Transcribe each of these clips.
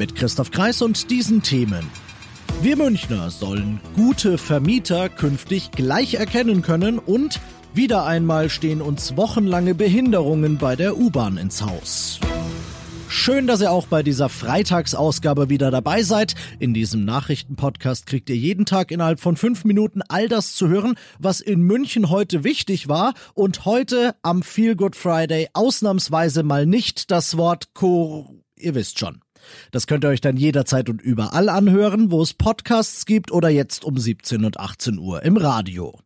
Mit Christoph Kreis und diesen Themen. Wir Münchner sollen gute Vermieter künftig gleich erkennen können und wieder einmal stehen uns wochenlange Behinderungen bei der U-Bahn ins Haus. Schön, dass ihr auch bei dieser Freitagsausgabe wieder dabei seid. In diesem Nachrichtenpodcast kriegt ihr jeden Tag innerhalb von fünf Minuten all das zu hören, was in München heute wichtig war und heute am Feel Good Friday ausnahmsweise mal nicht das Wort Kor... Ihr wisst schon. Das könnt ihr euch dann jederzeit und überall anhören, wo es Podcasts gibt oder jetzt um 17 und 18 Uhr im Radio.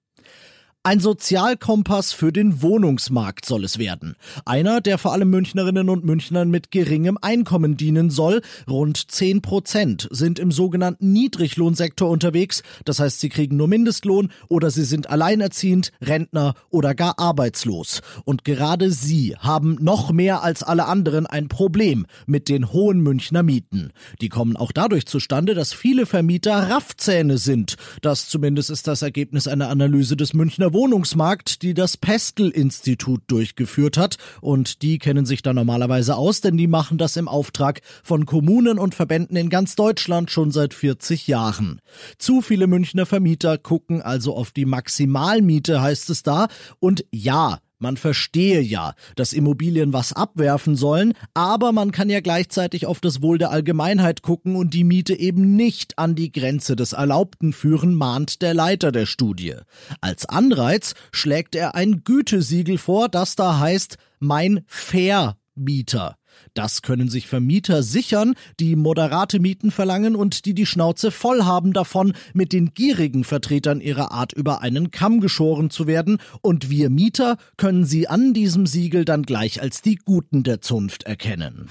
Ein Sozialkompass für den Wohnungsmarkt soll es werden. Einer, der vor allem Münchnerinnen und Münchnern mit geringem Einkommen dienen soll. Rund 10 Prozent sind im sogenannten Niedriglohnsektor unterwegs. Das heißt, sie kriegen nur Mindestlohn oder sie sind alleinerziehend, Rentner oder gar arbeitslos. Und gerade sie haben noch mehr als alle anderen ein Problem mit den hohen Münchner Mieten. Die kommen auch dadurch zustande, dass viele Vermieter Raffzähne sind. Das zumindest ist das Ergebnis einer Analyse des Münchner Wohnungsmarkt, die das Pestel-Institut durchgeführt hat. Und die kennen sich da normalerweise aus, denn die machen das im Auftrag von Kommunen und Verbänden in ganz Deutschland schon seit 40 Jahren. Zu viele Münchner Vermieter gucken also auf die Maximalmiete, heißt es da. Und ja, man verstehe ja, dass Immobilien was abwerfen sollen, aber man kann ja gleichzeitig auf das Wohl der Allgemeinheit gucken und die Miete eben nicht an die Grenze des Erlaubten führen, mahnt der Leiter der Studie. Als Anreiz schlägt er ein Gütesiegel vor, das da heißt mein Vermieter. Das können sich Vermieter sichern, die moderate Mieten verlangen und die die Schnauze voll haben davon, mit den gierigen Vertretern ihrer Art über einen Kamm geschoren zu werden, und wir Mieter können sie an diesem Siegel dann gleich als die Guten der Zunft erkennen.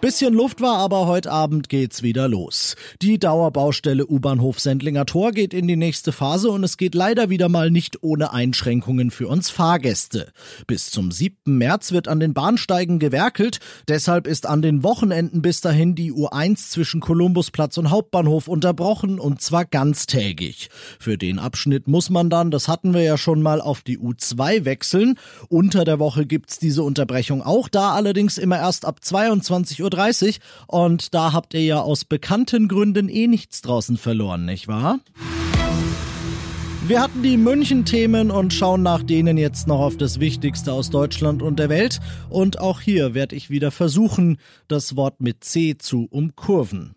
Bisschen Luft war, aber heute Abend geht's wieder los. Die Dauerbaustelle U-Bahnhof Sendlinger Tor geht in die nächste Phase und es geht leider wieder mal nicht ohne Einschränkungen für uns Fahrgäste. Bis zum 7. März wird an den Bahnsteigen gewerkelt, deshalb ist an den Wochenenden bis dahin die U1 zwischen Kolumbusplatz und Hauptbahnhof unterbrochen und zwar ganztägig. Für den Abschnitt muss man dann, das hatten wir ja schon mal, auf die U2 wechseln. Unter der Woche gibt's diese Unterbrechung auch, da allerdings immer erst ab 22 Uhr Uhr und da habt ihr ja aus bekannten Gründen eh nichts draußen verloren, nicht wahr? Wir hatten die München-Themen und schauen nach denen jetzt noch auf das Wichtigste aus Deutschland und der Welt. Und auch hier werde ich wieder versuchen, das Wort mit C zu umkurven.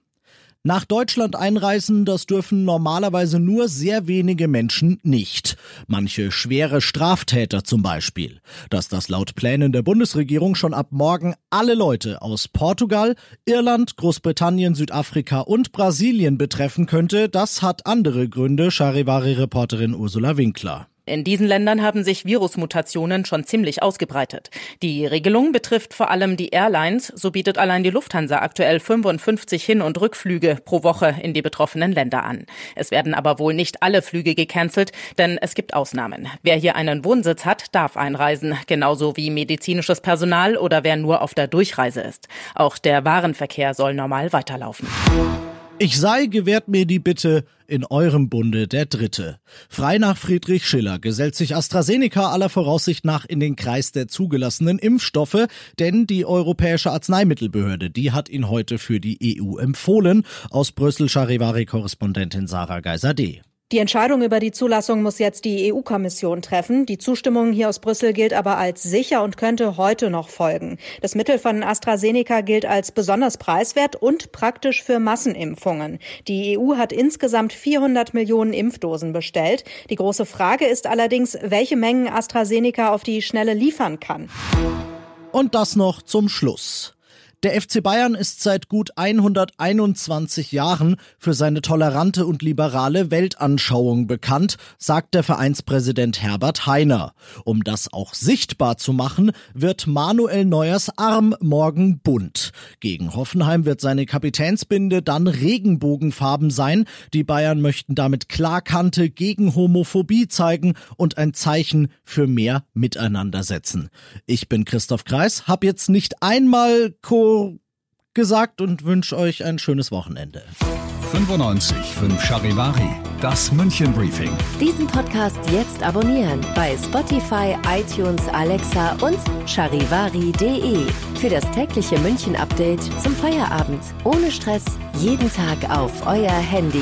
Nach Deutschland einreisen, das dürfen normalerweise nur sehr wenige Menschen nicht. Manche schwere Straftäter zum Beispiel. Dass das laut Plänen der Bundesregierung schon ab morgen alle Leute aus Portugal, Irland, Großbritannien, Südafrika und Brasilien betreffen könnte, das hat andere Gründe, Charivari-Reporterin Ursula Winkler. In diesen Ländern haben sich Virusmutationen schon ziemlich ausgebreitet. Die Regelung betrifft vor allem die Airlines. So bietet allein die Lufthansa aktuell 55 Hin- und Rückflüge pro Woche in die betroffenen Länder an. Es werden aber wohl nicht alle Flüge gecancelt, denn es gibt Ausnahmen. Wer hier einen Wohnsitz hat, darf einreisen, genauso wie medizinisches Personal oder wer nur auf der Durchreise ist. Auch der Warenverkehr soll normal weiterlaufen. Ich sei, gewährt mir die Bitte, in eurem Bunde der Dritte. Frei nach Friedrich Schiller gesellt sich AstraZeneca aller Voraussicht nach in den Kreis der zugelassenen Impfstoffe, denn die Europäische Arzneimittelbehörde, die hat ihn heute für die EU empfohlen. Aus Brüssel Charivari-Korrespondentin Sarah Geiser-D. Die Entscheidung über die Zulassung muss jetzt die EU-Kommission treffen. Die Zustimmung hier aus Brüssel gilt aber als sicher und könnte heute noch folgen. Das Mittel von AstraZeneca gilt als besonders preiswert und praktisch für Massenimpfungen. Die EU hat insgesamt 400 Millionen Impfdosen bestellt. Die große Frage ist allerdings, welche Mengen AstraZeneca auf die Schnelle liefern kann. Und das noch zum Schluss. Der FC Bayern ist seit gut 121 Jahren für seine tolerante und liberale Weltanschauung bekannt, sagt der Vereinspräsident Herbert Heiner. Um das auch sichtbar zu machen, wird Manuel Neuers Arm morgen bunt. Gegen Hoffenheim wird seine Kapitänsbinde dann Regenbogenfarben sein. Die Bayern möchten damit Klarkante gegen Homophobie zeigen und ein Zeichen für mehr Miteinander setzen. Ich bin Christoph Kreis, hab jetzt nicht einmal Co gesagt und wünsche euch ein schönes Wochenende. 95 5 Charivari, das München Briefing. Diesen Podcast jetzt abonnieren bei Spotify, iTunes, Alexa und charivari.de. Für das tägliche München Update zum Feierabend. Ohne Stress, jeden Tag auf euer Handy.